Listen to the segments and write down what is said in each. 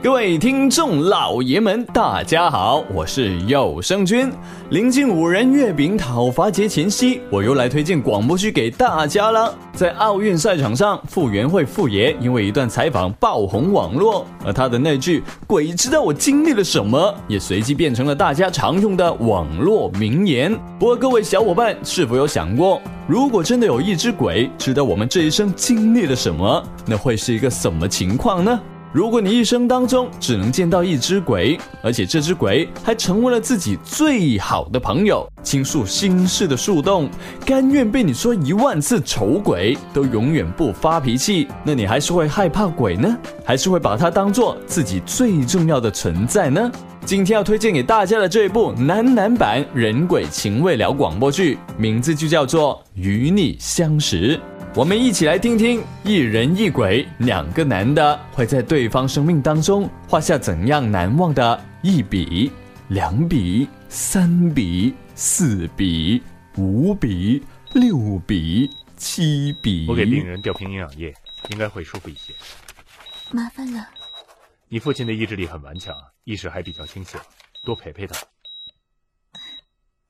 各位听众老爷们，大家好，我是有声君。临近五仁月饼讨伐节前夕，我又来推荐广播剧给大家了。在奥运赛场上，傅园慧傅爷因为一段采访爆红网络，而他的那句“鬼知道我经历了什么”也随即变成了大家常用的网络名言。不过，各位小伙伴是否有想过，如果真的有一只鬼知道我们这一生经历了什么，那会是一个什么情况呢？如果你一生当中只能见到一只鬼，而且这只鬼还成为了自己最好的朋友，倾诉心事的树洞，甘愿被你说一万次丑鬼，都永远不发脾气，那你还是会害怕鬼呢，还是会把它当做自己最重要的存在呢？今天要推荐给大家的这一部男男版人鬼情未了广播剧，名字就叫做《与你相识》。我们一起来听听一人一鬼两个男的会在对方生命当中画下怎样难忘的一笔、两笔、三笔、四笔、五笔、六笔、七笔。我给病人吊瓶营养液，应该会舒服一些。麻烦了。你父亲的意志力很顽强，意识还比较清醒，多陪陪他。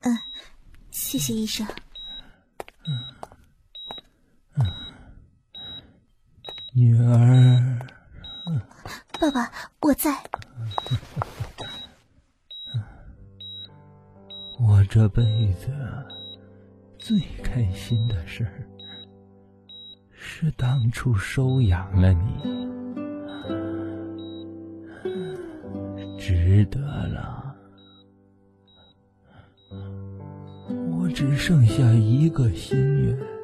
嗯，谢谢医生。嗯。女儿，爸爸，我在。我这辈子最开心的事儿，是当初收养了你，值得了。我只剩下一个心愿。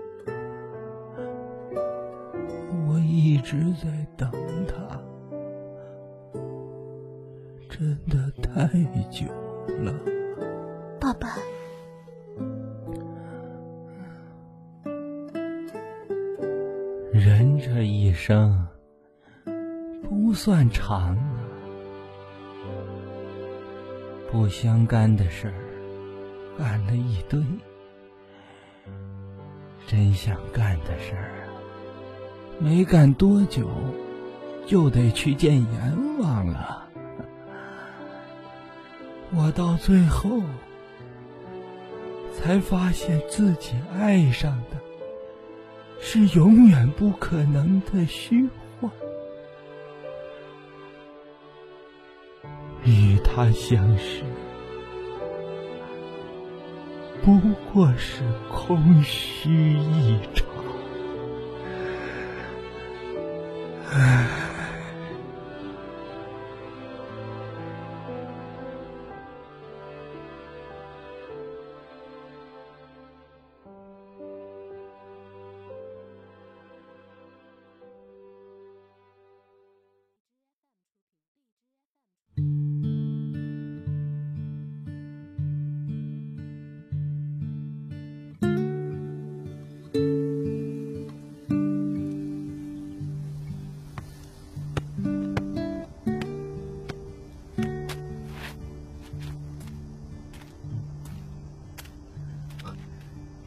一直在等他，真的太久了，爸爸。人这一生不算长啊，不相干的事儿干了一堆，真想干的事儿。没干多久，就得去见阎王了。我到最后才发现自己爱上的是永远不可能的虚幻，与他相识不过是空虚一场。唉。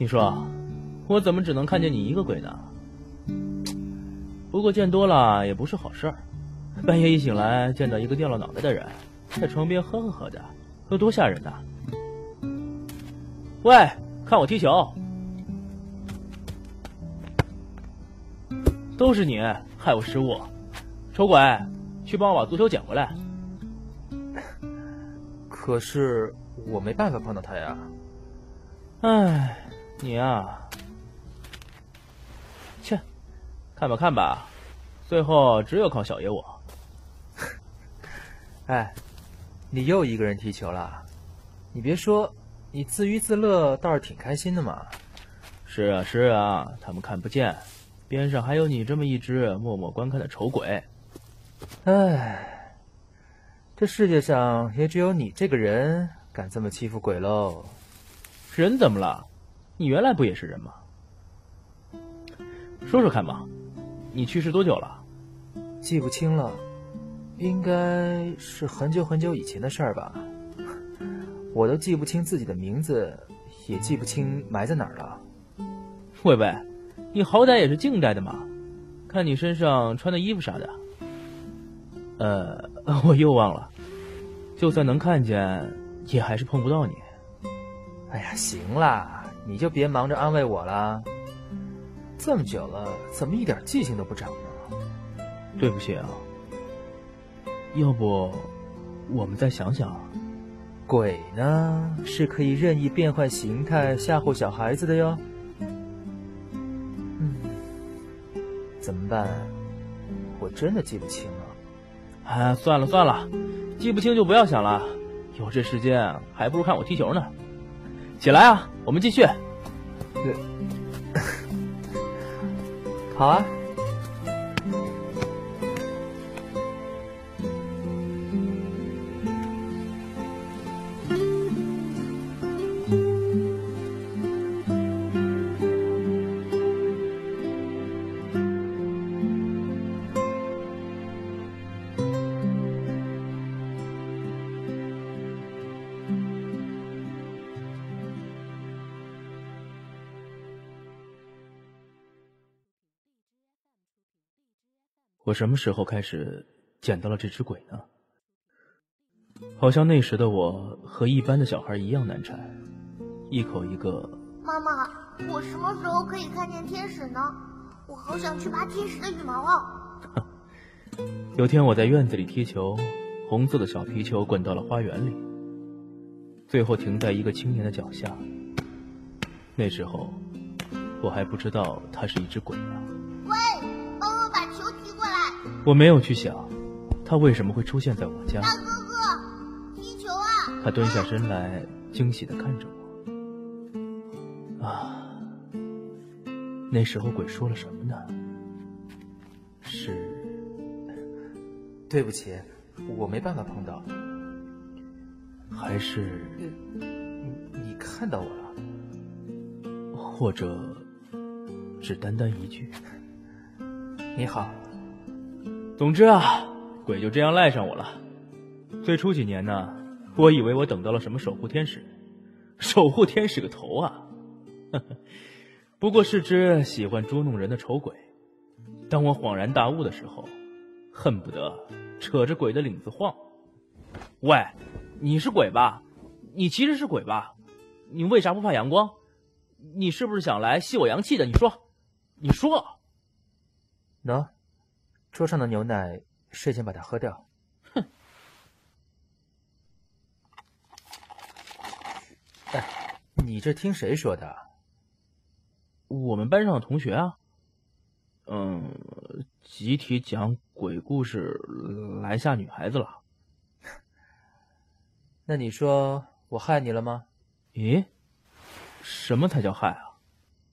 你说，我怎么只能看见你一个鬼呢？不过见多了也不是好事儿。半夜一醒来，见到一个掉了脑袋的人，在床边呵呵呵的，有多吓人呐！喂，看我踢球！都是你害我失误，丑鬼，去帮我把足球捡回来。可是我没办法碰到他呀。唉。你啊，切，看吧看吧，最后只有靠小爷我。哎，你又一个人踢球了？你别说，你自娱自乐倒是挺开心的嘛。是啊是啊，他们看不见，边上还有你这么一只默默观看的丑鬼。哎，这世界上也只有你这个人敢这么欺负鬼喽。人怎么了？你原来不也是人吗？说说看吧，你去世多久了？记不清了，应该是很久很久以前的事儿吧。我都记不清自己的名字，也记不清埋在哪儿了。喂喂，你好歹也是近代的嘛，看你身上穿的衣服啥的。呃，我又忘了，就算能看见，也还是碰不到你。哎呀，行啦，你就别忙着安慰我啦。这么久了，怎么一点记性都不长呢？对不起啊，要不我们再想想。鬼呢，是可以任意变换形态吓唬小孩子的哟。嗯，怎么办？我真的记不清了。哎，算了算了，记不清就不要想了。有这时间，还不如看我踢球呢。起来啊，我们继续。好啊。我什么时候开始捡到了这只鬼呢？好像那时的我和一般的小孩一样难缠，一口一个。妈妈，我什么时候可以看见天使呢？我好想去拔天使的羽毛啊！有天我在院子里踢球，红色的小皮球滚到了花园里，最后停在一个青年的脚下。那时候我还不知道他是一只鬼呢。我没有去想，他为什么会出现在我家。大哥哥，踢球啊！他蹲下身来，惊喜的看着我。啊，那时候鬼说了什么呢？是，对不起，我没办法碰到。还是，你看到我了？或者，只单单一句，你好。总之啊，鬼就这样赖上我了。最初几年呢，我以为我等到了什么守护天使，守护天使个头啊！呵 呵不过是只喜欢捉弄人的丑鬼。当我恍然大悟的时候，恨不得扯着鬼的领子晃。喂，你是鬼吧？你其实是鬼吧？你为啥不怕阳光？你是不是想来吸我阳气的？你说，你说，喏。桌上的牛奶，睡前把它喝掉。哼！哎，你这听谁说的？我们班上的同学啊。嗯，集体讲鬼故事来吓女孩子了。那你说我害你了吗？咦，什么才叫害啊？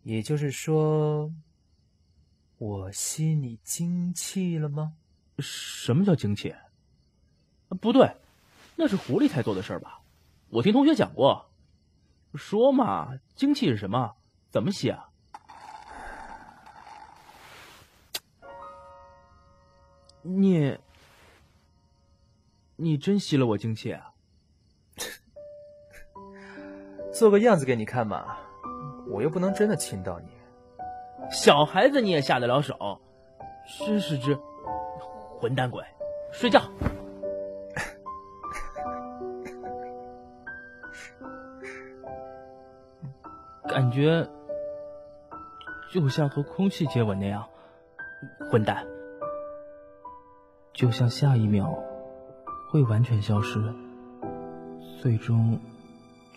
也就是说。我吸你精气了吗？什么叫精气？不对，那是狐狸才做的事儿吧？我听同学讲过。说嘛，精气是什么？怎么吸啊？你，你真吸了我精气啊？做个样子给你看嘛，我又不能真的亲到你。小孩子你也下得了手，真是只混蛋鬼！睡觉。感觉就像和空气接吻那样，混蛋。就像下一秒会完全消失，最终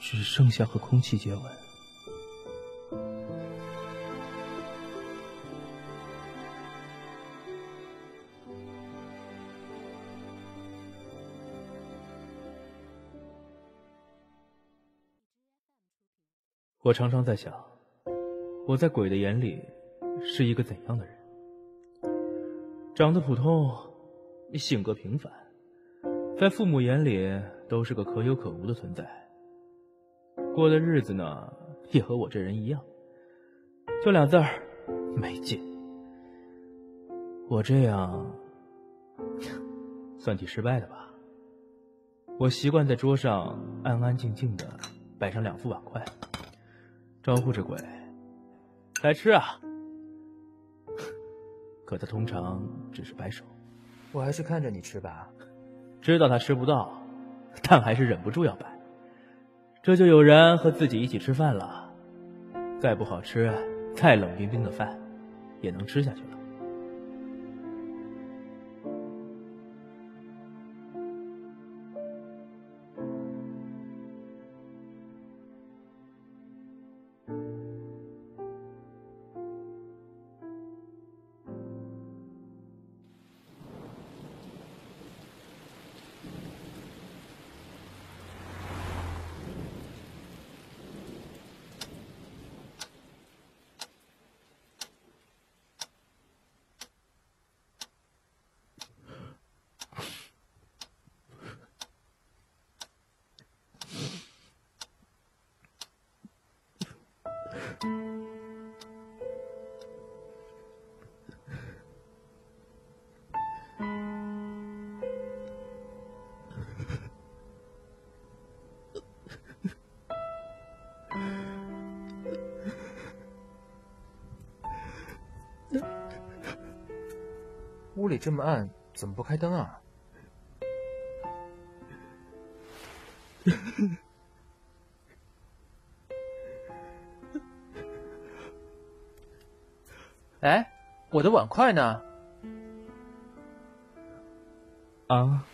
只剩下和空气接吻。我常常在想，我在鬼的眼里是一个怎样的人？长得普通，性格平凡，在父母眼里都是个可有可无的存在。过的日子呢，也和我这人一样，就俩字儿，没劲。我这样 算计失败的吧？我习惯在桌上安安静静的摆上两副碗筷。招呼着鬼来吃啊，可他通常只是摆手。我还是看着你吃吧。知道他吃不到，但还是忍不住要摆。这就有人和自己一起吃饭了，再不好吃，再冷冰冰的饭，也能吃下去了。屋里这么暗，怎么不开灯啊？我的碗筷呢？啊，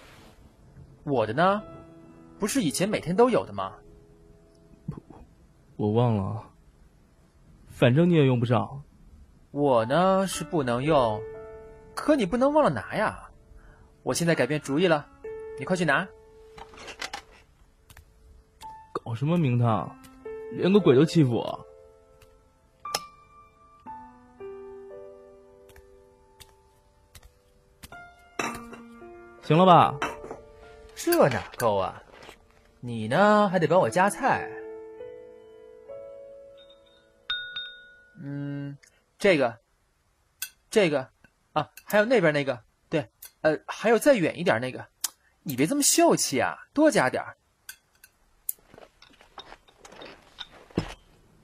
我的呢？不是以前每天都有的吗？我忘了，反正你也用不上。我呢是不能用，可你不能忘了拿呀！我现在改变主意了，你快去拿。搞什么名堂？连个鬼都欺负我！行了吧？这哪够啊？你呢还得帮我夹菜。嗯，这个，这个，啊，还有那边那个，对，呃，还有再远一点那个，你别这么秀气啊，多加点儿。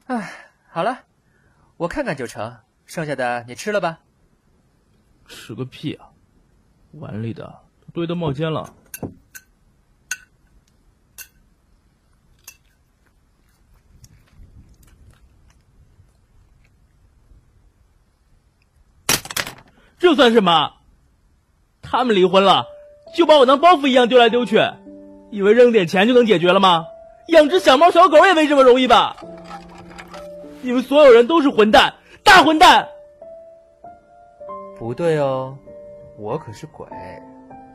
哎，好了，我看看就成，剩下的你吃了吧。吃个屁啊！碗里的都堆得冒尖了。这算什么？他们离婚了，就把我当包袱一样丢来丢去，以为扔点钱就能解决了吗？养只小猫小狗也没这么容易吧？你们所有人都是混蛋，大混蛋！不对哦，我可是鬼。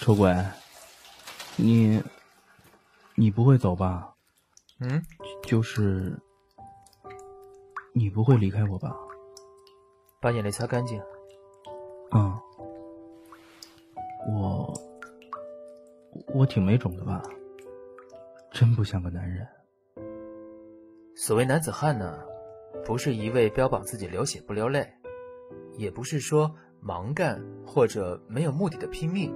丑鬼，你，你不会走吧？嗯，就是，你不会离开我吧？把眼泪擦干净。嗯，我，我挺没种的吧？真不像个男人。所谓男子汉呢，不是一味标榜自己流血不流泪，也不是说盲干或者没有目的的拼命。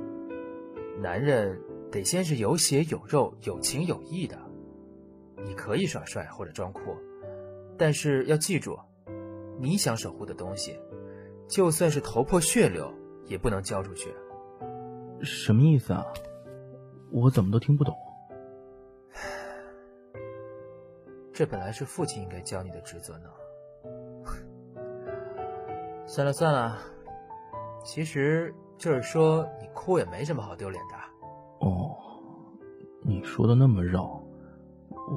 男人得先是有血有肉、有情有义的。你可以耍帅或者装酷，但是要记住，你想守护的东西，就算是头破血流，也不能交出去。什么意思啊？我怎么都听不懂。这本来是父亲应该教你的职责呢。算了算了，其实就是说你哭也没什么好丢脸的。哦，你说的那么绕，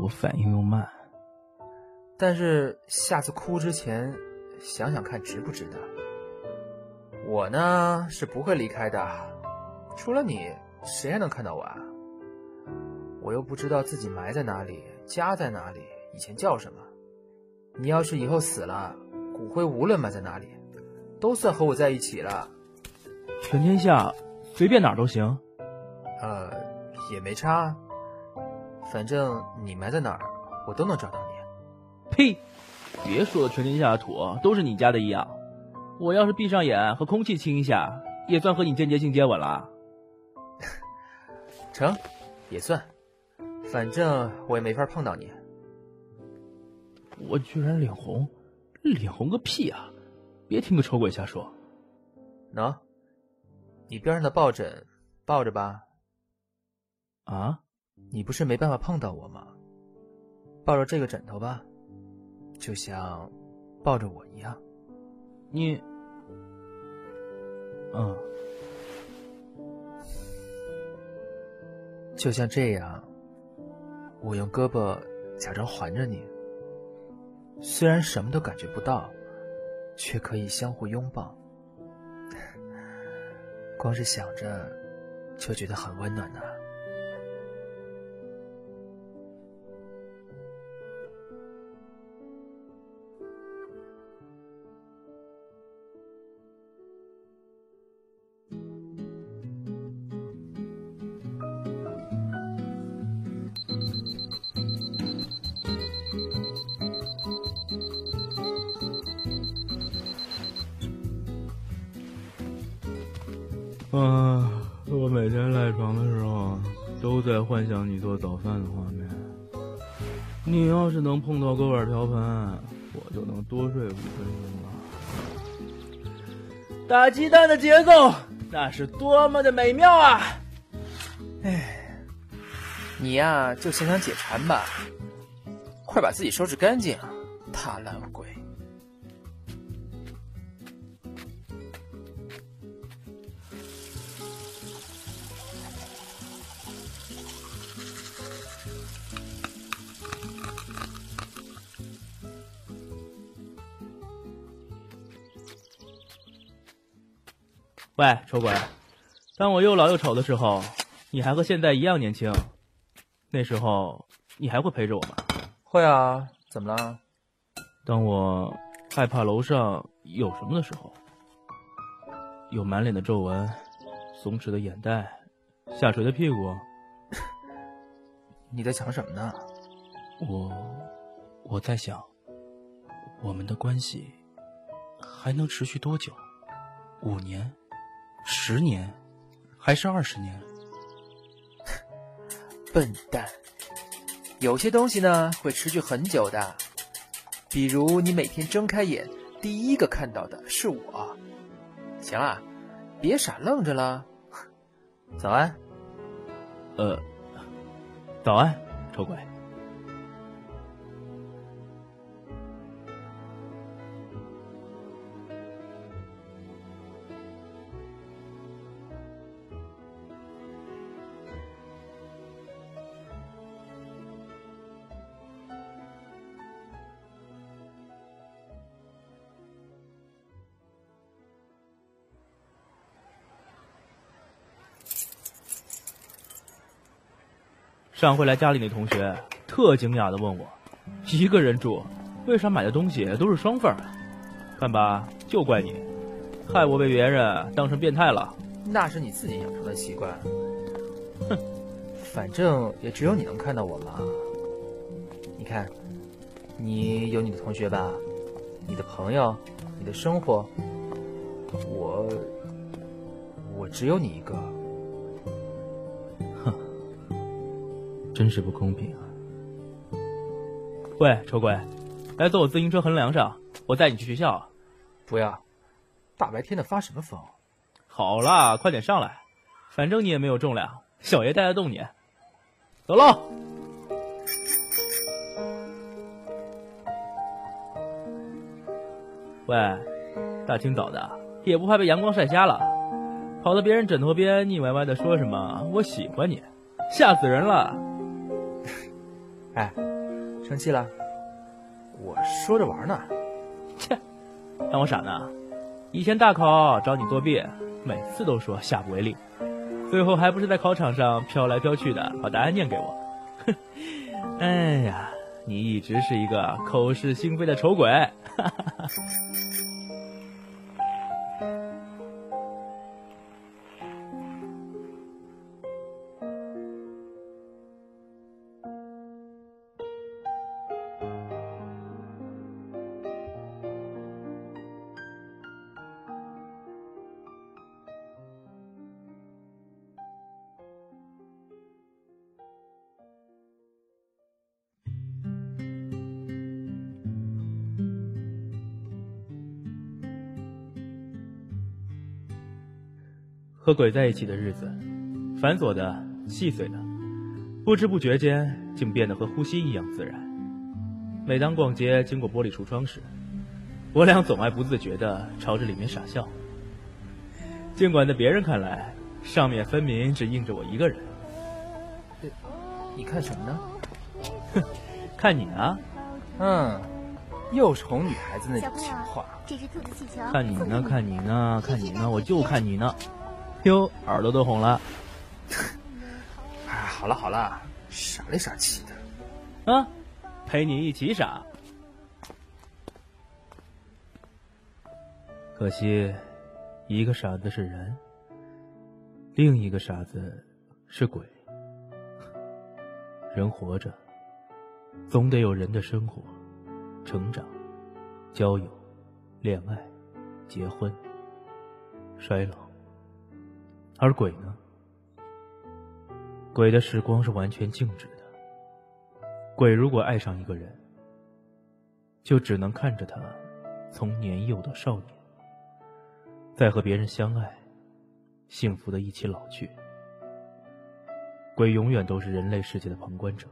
我反应又慢。但是下次哭之前，想想看值不值得。我呢是不会离开的，除了你，谁还能看到我啊？我又不知道自己埋在哪里，家在哪里，以前叫什么。你要是以后死了，骨灰无论埋在哪里，都算和我在一起了。全天下随便哪儿都行。呃，也没差，反正你埋在哪儿，我都能找到你。呸！别说的全天下的土都是你家的一样。我要是闭上眼和空气亲一下，也算和你间接性接吻了。成，也算，反正我也没法碰到你。我居然脸红，脸红个屁啊！别听个丑鬼瞎说。喏，你边上的抱枕，抱着吧。啊？你不是没办法碰到我吗？抱着这个枕头吧，就像抱着我一样。你，嗯，就像这样，我用胳膊假装环着你，虽然什么都感觉不到，却可以相互拥抱。光是想着，就觉得很温暖呢。幻想你做早饭的画面。你要是能碰到锅碗瓢盆，我就能多睡五分钟了。打鸡蛋的节奏，那是多么的美妙啊！哎，你呀，就想想解馋吧，快把自己收拾干净，大烂喂，丑鬼，当我又老又丑的时候，你还和现在一样年轻。那时候你还会陪着我吗？会啊，怎么了？当我害怕楼上有什么的时候，有满脸的皱纹、松弛的眼袋、下垂的屁股，你在想什么呢？我我在想，我们的关系还能持续多久？五年？十年，还是二十年？笨蛋！有些东西呢会持续很久的，比如你每天睁开眼，第一个看到的是我。行了，别傻愣着了。早安。呃，早安，丑鬼。上回来家里那同学特惊讶的问我：“一个人住，为啥买的东西都是双份儿？”看吧，就怪你，害我被别人当成变态了。那是你自己养成的习惯。哼，反正也只有你能看到我嘛。你看，你有你的同学吧，你的朋友，你的生活，我，我只有你一个。真是不公平啊！喂，丑鬼，来坐我自行车横梁上，我带你去学校。不要，大白天的发什么疯？好啦，快点上来，反正你也没有重量，小爷带得动你。走喽！喂，大清早的也不怕被阳光晒瞎了，跑到别人枕头边腻歪歪的说什么“我喜欢你”，吓死人了！哎，生气了？我说着玩呢。切，当我傻呢？以前大考找你作弊，每次都说下不为例，最后还不是在考场上飘来飘去的，把答案念给我。哼，哎呀，你一直是一个口是心非的丑鬼。和鬼在一起的日子，繁琐的、细碎的，不知不觉间竟变得和呼吸一样自然。每当逛街经过玻璃橱窗时，我俩总爱不自觉地朝着里面傻笑。尽管在别人看来，上面分明只印着我一个人。你看什么呢？哼，看你呢。嗯，又是哄女孩子那种情话。这只兔子气球。看你呢，看你呢，看你呢，我就看你呢。哟，耳朵都红了。哎，好了好了，傻里傻气的。啊，陪你一起傻。可惜，一个傻子是人，另一个傻子是鬼。人活着，总得有人的生活、成长、交友、恋爱、结婚、衰老。而鬼呢？鬼的时光是完全静止的。鬼如果爱上一个人，就只能看着他从年幼到少年，再和别人相爱，幸福的一起老去。鬼永远都是人类世界的旁观者。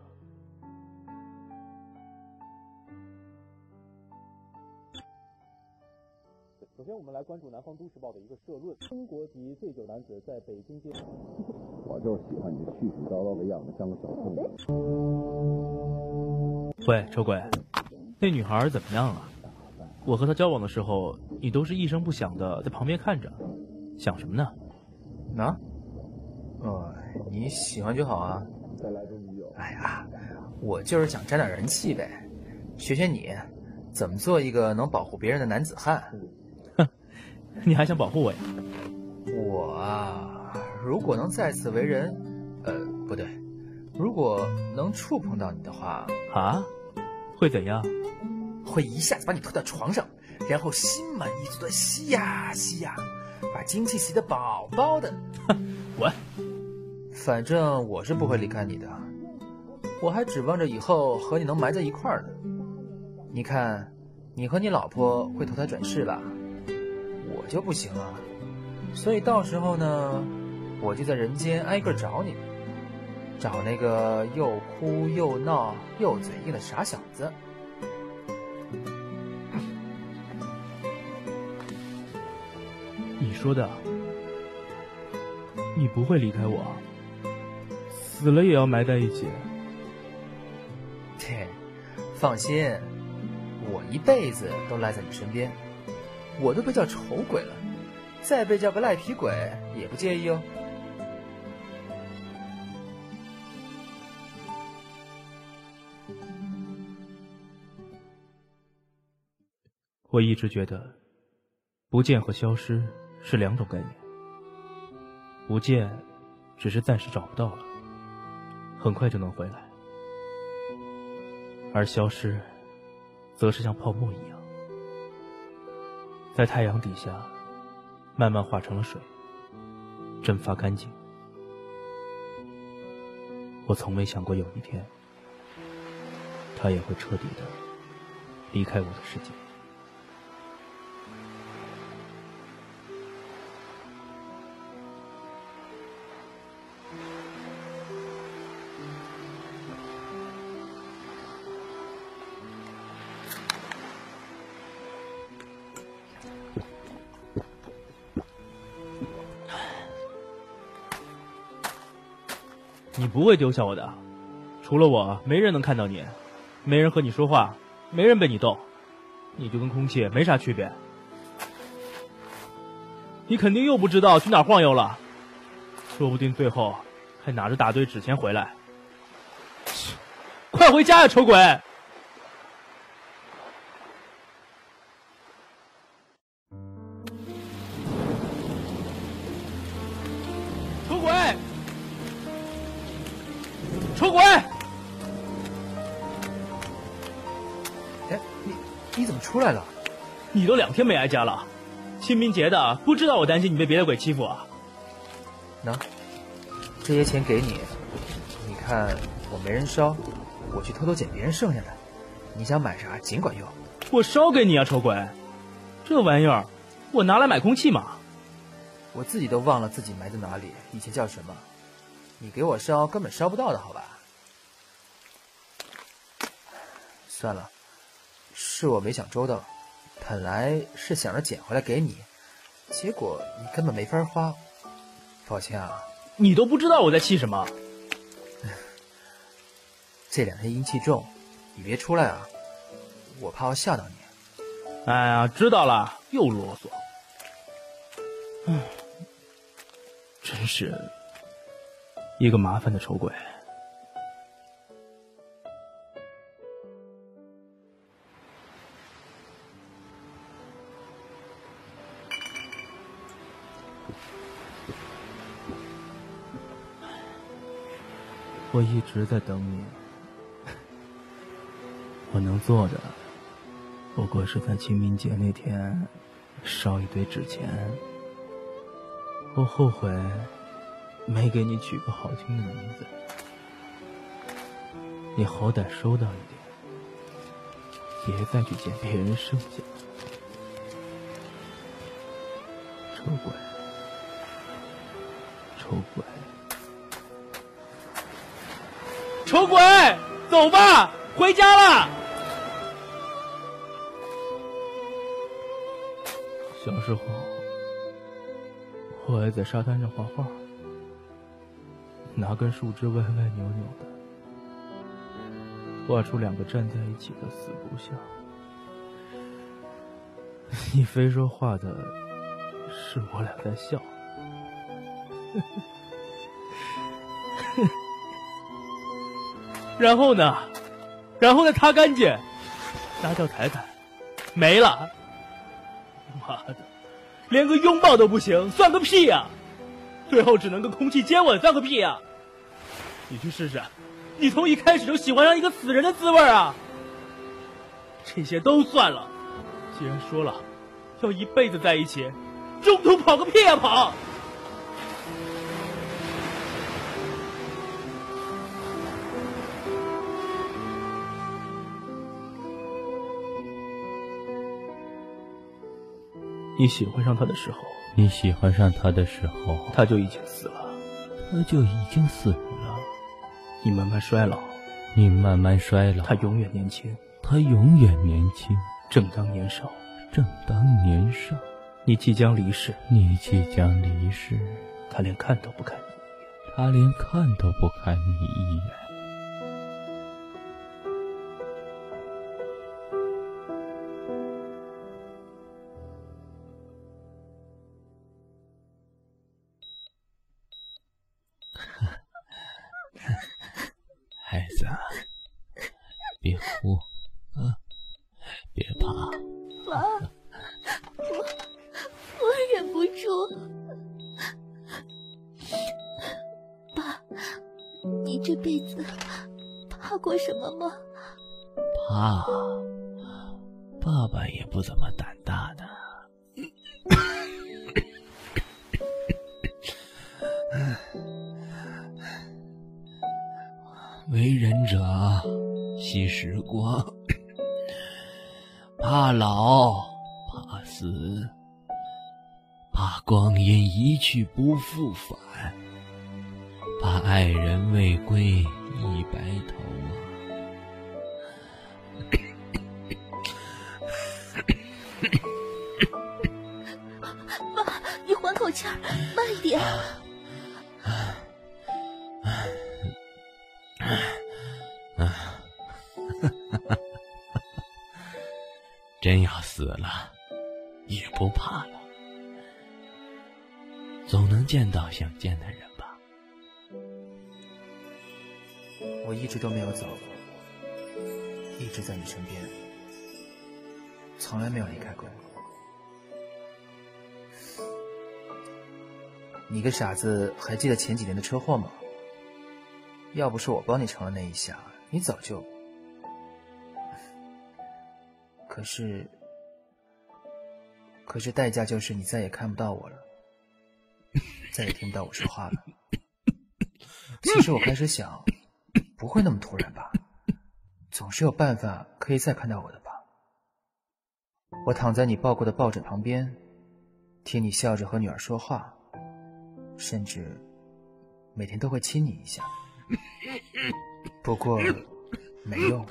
们来关注《南方都市报》的一个社论：中国籍醉酒男子在北京街。我就是喜欢你絮絮叨叨的样子，像个小兔子。喂，丑鬼，那女孩怎么样啊？我和她交往的时候，你都是一声不响的在旁边看着，想什么呢？啊？哦，你喜欢就好啊。再来个女友。哎呀，我就是想沾点人气呗，学学你，怎么做一个能保护别人的男子汉。你还想保护我呀？我啊，如果能再次为人，呃，不对，如果能触碰到你的话，啊，会怎样？会一下子把你推到床上，然后心满意足的吸呀吸呀，把精气吸得饱饱的。滚！反正我是不会离开你的，我还指望着以后和你能埋在一块儿呢。你看，你和你老婆会投胎转世吧？我就不行啊，所以到时候呢，我就在人间挨个找你，找那个又哭又闹又嘴硬的傻小子。你说的，你不会离开我，死了也要埋在一起。对，放心，我一辈子都赖在你身边。我都被叫丑鬼了，再被叫个赖皮鬼也不介意哦。我一直觉得，不见和消失是两种概念。不见，只是暂时找不到了，很快就能回来；而消失，则是像泡沫一样。在太阳底下，慢慢化成了水，蒸发干净。我从没想过有一天，他也会彻底的离开我的世界。不会丢下我的，除了我，没人能看到你，没人和你说话，没人被你逗，你就跟空气没啥区别。你肯定又不知道去哪晃悠了，说不定最后还拿着大堆纸钱回来。快回家呀，丑鬼！丑鬼！哎，你你怎么出来了？你都两天没挨家了，清明节的，不知道我担心你被别的鬼欺负啊？喏，这些钱给你，你看我没人烧，我去偷偷捡别人剩下的，你想买啥尽管用。我烧给你啊，丑鬼！这玩意儿，我拿来买空气嘛。我自己都忘了自己埋在哪里，以前叫什么。你给我烧，根本烧不到的，好吧？算了，是我没想周到。本来是想着捡回来给你，结果你根本没法花。抱歉啊。你都不知道我在气什么。这两天阴气重，你别出来啊，我怕我吓到你。哎呀，知道了，又啰嗦。唉，真是一个麻烦的丑鬼。我一直在等你，我能做的。不过是在清明节那天烧一堆纸钱，我后悔没给你取个好听的名字，你好歹收到一点，别再去捡别人剩下的。丑鬼，丑鬼，丑鬼，走吧，回家了。小时候，我爱在沙滩上画画，拿根树枝歪歪扭扭的，画出两个站在一起的死不像。你非说画的是我俩在笑，然后呢？然后再擦干净，拿脚踩踩，没了。妈的，连个拥抱都不行，算个屁呀！最后只能跟空气接吻，算个屁呀！你去试试，你从一开始就喜欢上一个死人的滋味啊！这些都算了，既然说了要一辈子在一起，中途跑个屁呀跑！你喜欢上他的时候，你喜欢上他的时候，他就已经死了，他就已经死了。你慢慢衰老，你慢慢衰老，他永远年轻，他永远年轻，正当年少，正当年少。你即将离世，你即将离世，他连看都不看你一眼，他连看都不看你一眼。别怕。爸，我我忍不住。爸，你这辈子怕过什么吗？怕，爸爸也不怎么胆大的。为人者惜时光，怕老，怕死，怕光阴一去不复返，怕爱人未归已白头啊！爸，你缓口气儿，慢一点。见的人吧。我一直都没有走，一直在你身边，从来没有离开过。你个傻子，还记得前几年的车祸吗？要不是我帮你成了那一下，你早就……可是，可是代价就是你再也看不到我了，再也听不到我说话了。其实我开始想，不会那么突然吧？总是有办法可以再看到我的吧？我躺在你抱过的抱枕旁边，听你笑着和女儿说话，甚至每天都会亲你一下。不过，没用，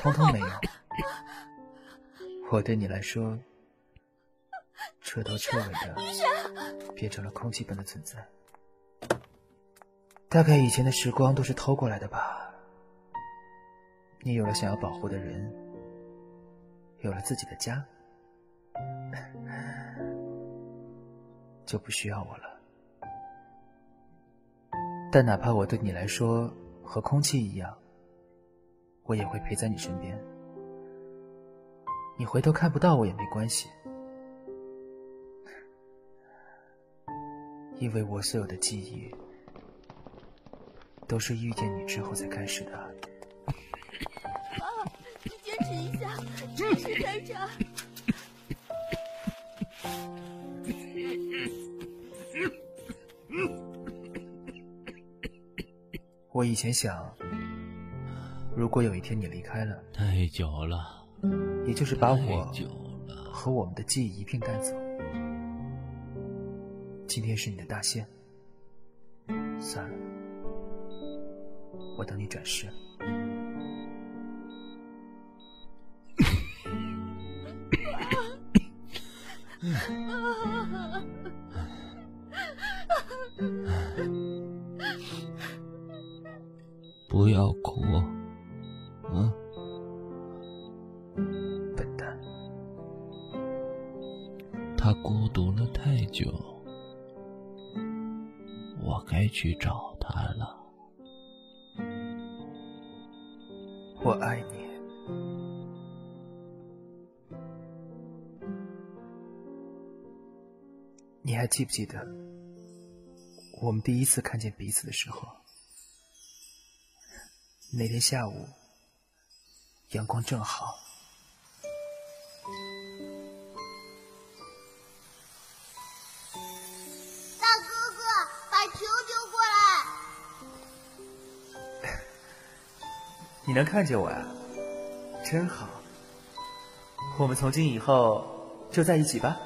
通通没用。我对你来说，彻头彻尾的变成了空气般的存在。大概以前的时光都是偷过来的吧。你有了想要保护的人，有了自己的家，就不需要我了。但哪怕我对你来说和空气一样，我也会陪在你身边。你回头看不到我也没关系，因为我所有的记忆都是遇见你之后才开始的。啊，你坚持一下，坚持站着。我以前想，如果有一天你离开了，太久了，也就是把我。和我们的记忆一并带走。今天是你的大限，算了，我等你转世。不要哭，嗯，笨蛋，他孤独了太久，我该去找他了。我爱你。你还记不记得我们第一次看见彼此的时候？那天下午，阳光正好。你能看见我呀？真好。我们从今以后就在一起吧。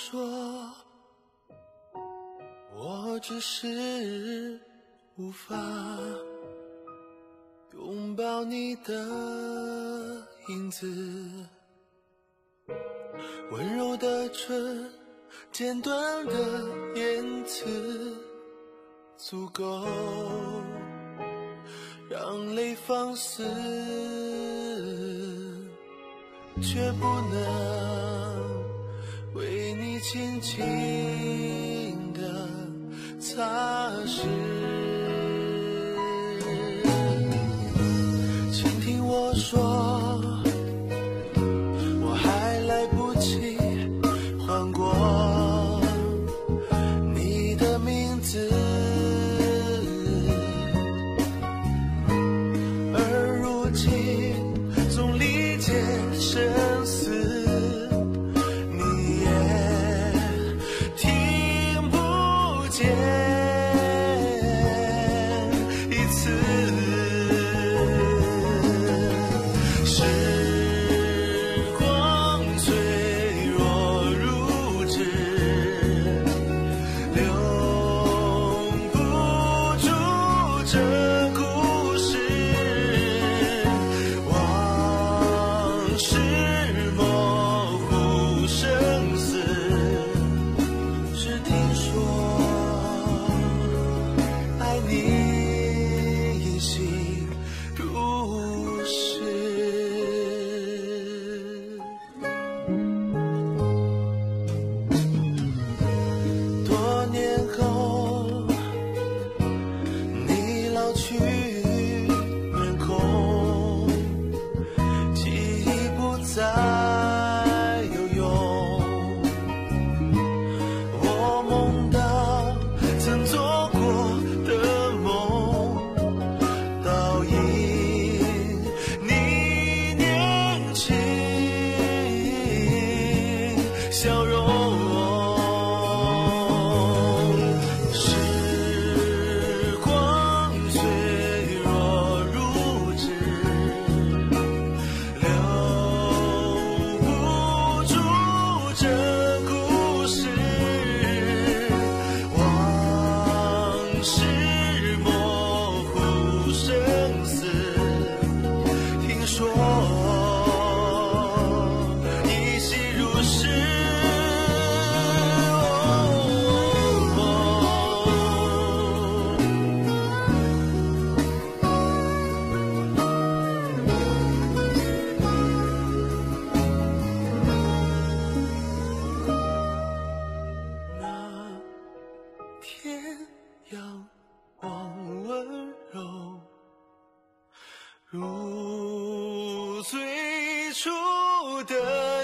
说，我只是无法拥抱你的影子，温柔的唇，简短的言辞，足够让泪放肆，却不能。轻轻地擦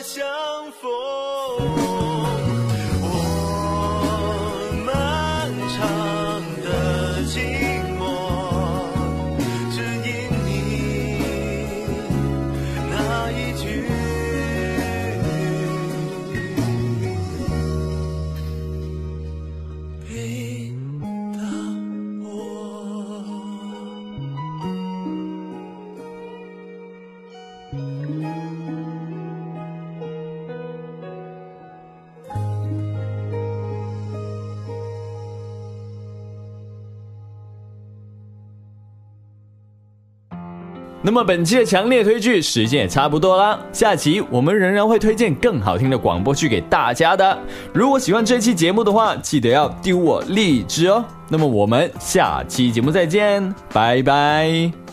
的那么本期的强烈推剧时间也差不多啦，下期我们仍然会推荐更好听的广播剧给大家的。如果喜欢这期节目的话，记得要丢我荔枝哦。那么我们下期节目再见，拜拜。